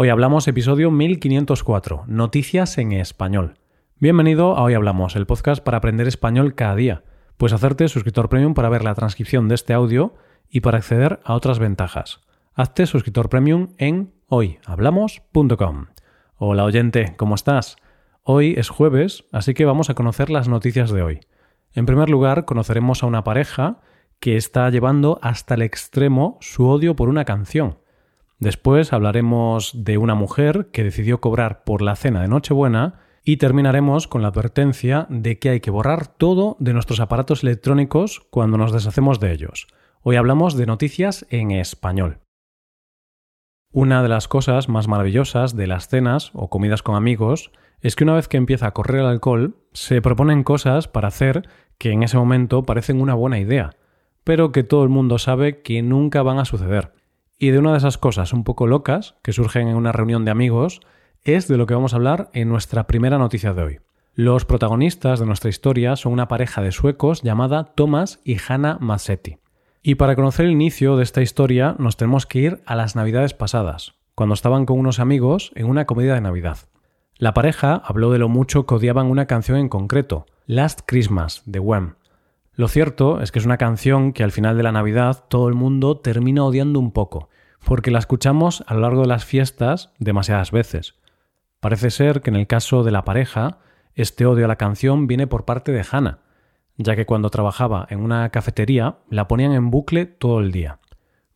Hoy hablamos episodio 1504, Noticias en Español. Bienvenido a Hoy Hablamos, el podcast para aprender español cada día. Puedes hacerte suscriptor premium para ver la transcripción de este audio y para acceder a otras ventajas. Hazte suscriptor premium en hoyhablamos.com. Hola oyente, ¿cómo estás? Hoy es jueves, así que vamos a conocer las noticias de hoy. En primer lugar, conoceremos a una pareja que está llevando hasta el extremo su odio por una canción. Después hablaremos de una mujer que decidió cobrar por la cena de Nochebuena y terminaremos con la advertencia de que hay que borrar todo de nuestros aparatos electrónicos cuando nos deshacemos de ellos. Hoy hablamos de noticias en español. Una de las cosas más maravillosas de las cenas o comidas con amigos es que una vez que empieza a correr el alcohol, se proponen cosas para hacer que en ese momento parecen una buena idea, pero que todo el mundo sabe que nunca van a suceder. Y de una de esas cosas un poco locas que surgen en una reunión de amigos es de lo que vamos a hablar en nuestra primera noticia de hoy. Los protagonistas de nuestra historia son una pareja de suecos llamada Thomas y Hanna Massetti. Y para conocer el inicio de esta historia nos tenemos que ir a las navidades pasadas, cuando estaban con unos amigos en una comida de Navidad. La pareja habló de lo mucho que odiaban una canción en concreto, Last Christmas, de Wham, lo cierto es que es una canción que al final de la Navidad todo el mundo termina odiando un poco, porque la escuchamos a lo largo de las fiestas demasiadas veces. Parece ser que en el caso de la pareja, este odio a la canción viene por parte de Hannah, ya que cuando trabajaba en una cafetería la ponían en bucle todo el día.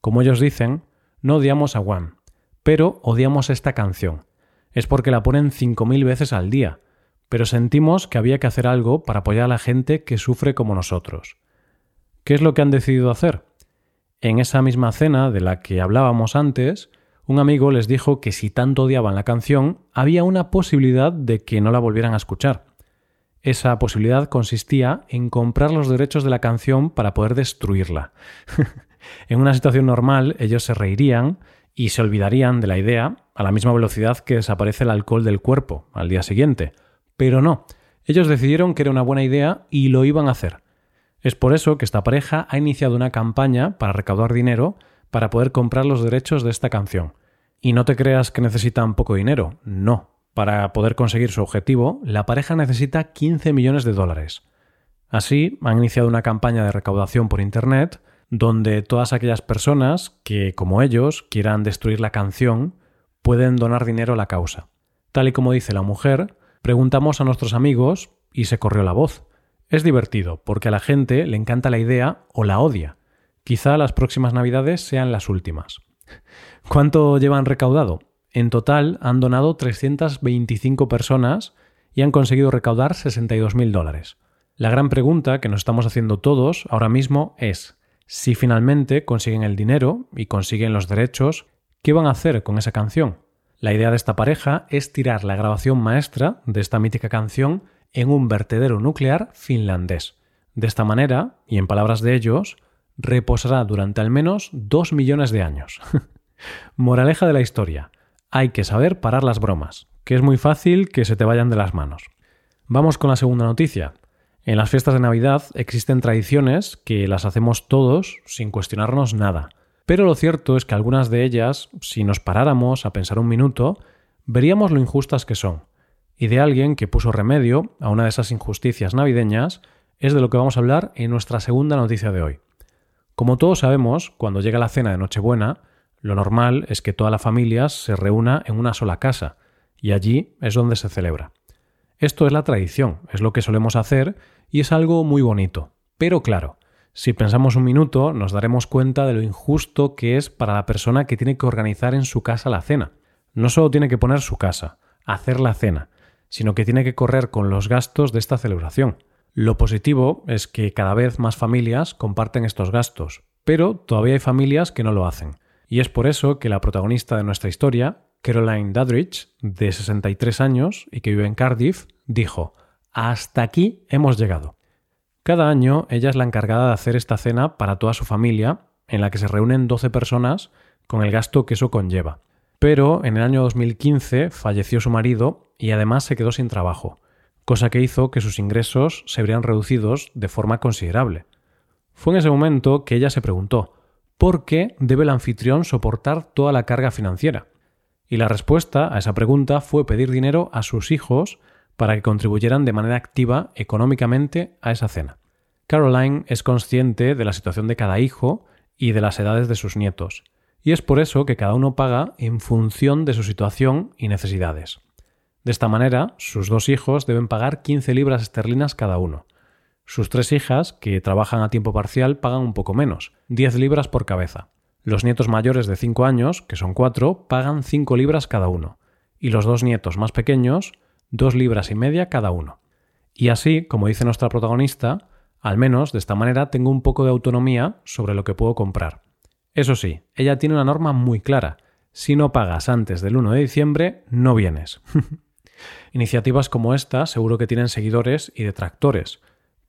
Como ellos dicen, no odiamos a Wham, pero odiamos esta canción. Es porque la ponen cinco mil veces al día, pero sentimos que había que hacer algo para apoyar a la gente que sufre como nosotros. ¿Qué es lo que han decidido hacer? En esa misma cena de la que hablábamos antes, un amigo les dijo que si tanto odiaban la canción, había una posibilidad de que no la volvieran a escuchar. Esa posibilidad consistía en comprar los derechos de la canción para poder destruirla. en una situación normal, ellos se reirían y se olvidarían de la idea a la misma velocidad que desaparece el alcohol del cuerpo al día siguiente. Pero no, ellos decidieron que era una buena idea y lo iban a hacer. Es por eso que esta pareja ha iniciado una campaña para recaudar dinero para poder comprar los derechos de esta canción. Y no te creas que necesitan poco dinero, no. Para poder conseguir su objetivo, la pareja necesita 15 millones de dólares. Así, han iniciado una campaña de recaudación por Internet donde todas aquellas personas que, como ellos, quieran destruir la canción, pueden donar dinero a la causa. Tal y como dice la mujer, Preguntamos a nuestros amigos y se corrió la voz. Es divertido, porque a la gente le encanta la idea o la odia. Quizá las próximas navidades sean las últimas. ¿Cuánto llevan recaudado? En total han donado 325 personas y han conseguido recaudar 62.000 dólares. La gran pregunta que nos estamos haciendo todos ahora mismo es, si finalmente consiguen el dinero y consiguen los derechos, ¿qué van a hacer con esa canción? La idea de esta pareja es tirar la grabación maestra de esta mítica canción en un vertedero nuclear finlandés. De esta manera, y en palabras de ellos, reposará durante al menos dos millones de años. Moraleja de la historia. Hay que saber parar las bromas, que es muy fácil que se te vayan de las manos. Vamos con la segunda noticia. En las fiestas de Navidad existen tradiciones que las hacemos todos sin cuestionarnos nada. Pero lo cierto es que algunas de ellas, si nos paráramos a pensar un minuto, veríamos lo injustas que son. Y de alguien que puso remedio a una de esas injusticias navideñas es de lo que vamos a hablar en nuestra segunda noticia de hoy. Como todos sabemos, cuando llega la cena de Nochebuena, lo normal es que toda la familia se reúna en una sola casa, y allí es donde se celebra. Esto es la tradición, es lo que solemos hacer y es algo muy bonito. Pero claro, si pensamos un minuto, nos daremos cuenta de lo injusto que es para la persona que tiene que organizar en su casa la cena. No solo tiene que poner su casa, hacer la cena, sino que tiene que correr con los gastos de esta celebración. Lo positivo es que cada vez más familias comparten estos gastos, pero todavía hay familias que no lo hacen. Y es por eso que la protagonista de nuestra historia, Caroline Dadrich, de 63 años y que vive en Cardiff, dijo, Hasta aquí hemos llegado. Cada año ella es la encargada de hacer esta cena para toda su familia, en la que se reúnen 12 personas con el gasto que eso conlleva. Pero en el año 2015 falleció su marido y además se quedó sin trabajo, cosa que hizo que sus ingresos se verían reducidos de forma considerable. Fue en ese momento que ella se preguntó ¿por qué debe el anfitrión soportar toda la carga financiera? Y la respuesta a esa pregunta fue pedir dinero a sus hijos para que contribuyeran de manera activa económicamente a esa cena. Caroline es consciente de la situación de cada hijo y de las edades de sus nietos, y es por eso que cada uno paga en función de su situación y necesidades. De esta manera, sus dos hijos deben pagar 15 libras esterlinas cada uno. Sus tres hijas, que trabajan a tiempo parcial, pagan un poco menos, 10 libras por cabeza. Los nietos mayores de 5 años, que son 4, pagan 5 libras cada uno, y los dos nietos más pequeños, 2 libras y media cada uno. Y así, como dice nuestra protagonista, al menos de esta manera tengo un poco de autonomía sobre lo que puedo comprar. Eso sí, ella tiene una norma muy clara. Si no pagas antes del 1 de diciembre, no vienes. Iniciativas como esta seguro que tienen seguidores y detractores,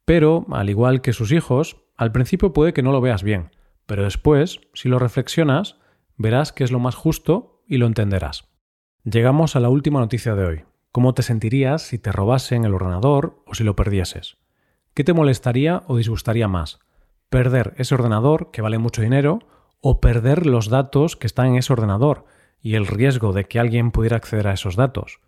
pero, al igual que sus hijos, al principio puede que no lo veas bien, pero después, si lo reflexionas, verás que es lo más justo y lo entenderás. Llegamos a la última noticia de hoy. ¿Cómo te sentirías si te robasen el ordenador o si lo perdieses? ¿Qué te molestaría o disgustaría más? ¿Perder ese ordenador, que vale mucho dinero, o perder los datos que están en ese ordenador y el riesgo de que alguien pudiera acceder a esos datos?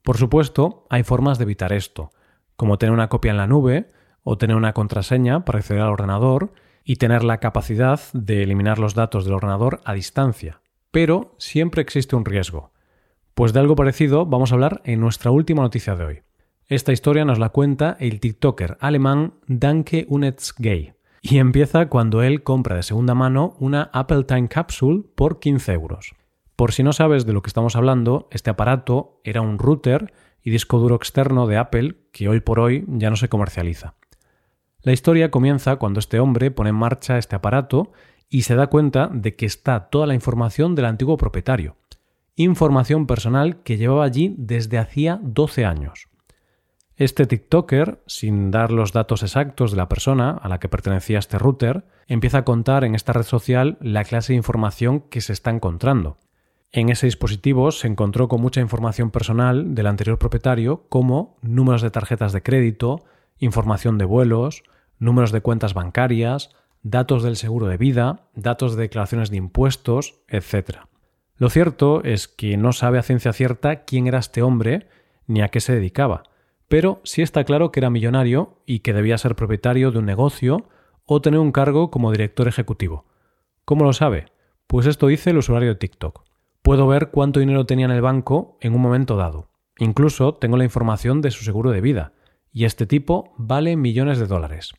Por supuesto, hay formas de evitar esto, como tener una copia en la nube o tener una contraseña para acceder al ordenador y tener la capacidad de eliminar los datos del ordenador a distancia. Pero siempre existe un riesgo. Pues de algo parecido vamos a hablar en nuestra última noticia de hoy. Esta historia nos la cuenta el TikToker alemán Danke Unetzgay y empieza cuando él compra de segunda mano una Apple Time Capsule por 15 euros. Por si no sabes de lo que estamos hablando, este aparato era un router y disco duro externo de Apple que hoy por hoy ya no se comercializa. La historia comienza cuando este hombre pone en marcha este aparato y se da cuenta de que está toda la información del antiguo propietario. Información personal que llevaba allí desde hacía 12 años. Este TikToker, sin dar los datos exactos de la persona a la que pertenecía este router, empieza a contar en esta red social la clase de información que se está encontrando. En ese dispositivo se encontró con mucha información personal del anterior propietario, como números de tarjetas de crédito, información de vuelos, números de cuentas bancarias, datos del seguro de vida, datos de declaraciones de impuestos, etc. Lo cierto es que no sabe a ciencia cierta quién era este hombre ni a qué se dedicaba, pero sí está claro que era millonario y que debía ser propietario de un negocio o tener un cargo como director ejecutivo. ¿Cómo lo sabe? Pues esto dice el usuario de TikTok. Puedo ver cuánto dinero tenía en el banco en un momento dado. Incluso tengo la información de su seguro de vida, y este tipo vale millones de dólares.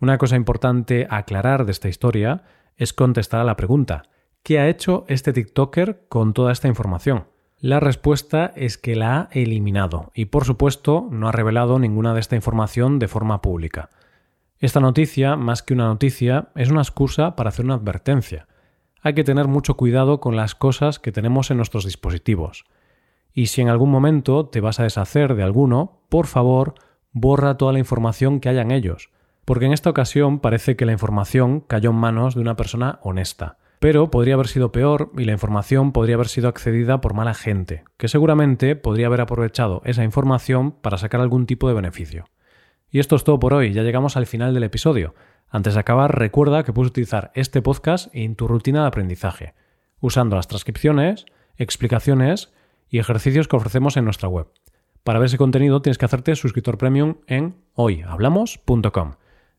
Una cosa importante a aclarar de esta historia es contestar a la pregunta, ¿qué ha hecho este TikToker con toda esta información? La respuesta es que la ha eliminado y por supuesto no ha revelado ninguna de esta información de forma pública. Esta noticia, más que una noticia, es una excusa para hacer una advertencia hay que tener mucho cuidado con las cosas que tenemos en nuestros dispositivos. Y si en algún momento te vas a deshacer de alguno, por favor, borra toda la información que haya en ellos, porque en esta ocasión parece que la información cayó en manos de una persona honesta. Pero podría haber sido peor y la información podría haber sido accedida por mala gente, que seguramente podría haber aprovechado esa información para sacar algún tipo de beneficio. Y esto es todo por hoy, ya llegamos al final del episodio. Antes de acabar, recuerda que puedes utilizar este podcast en tu rutina de aprendizaje, usando las transcripciones, explicaciones y ejercicios que ofrecemos en nuestra web. Para ver ese contenido tienes que hacerte suscriptor premium en hoyhablamos.com.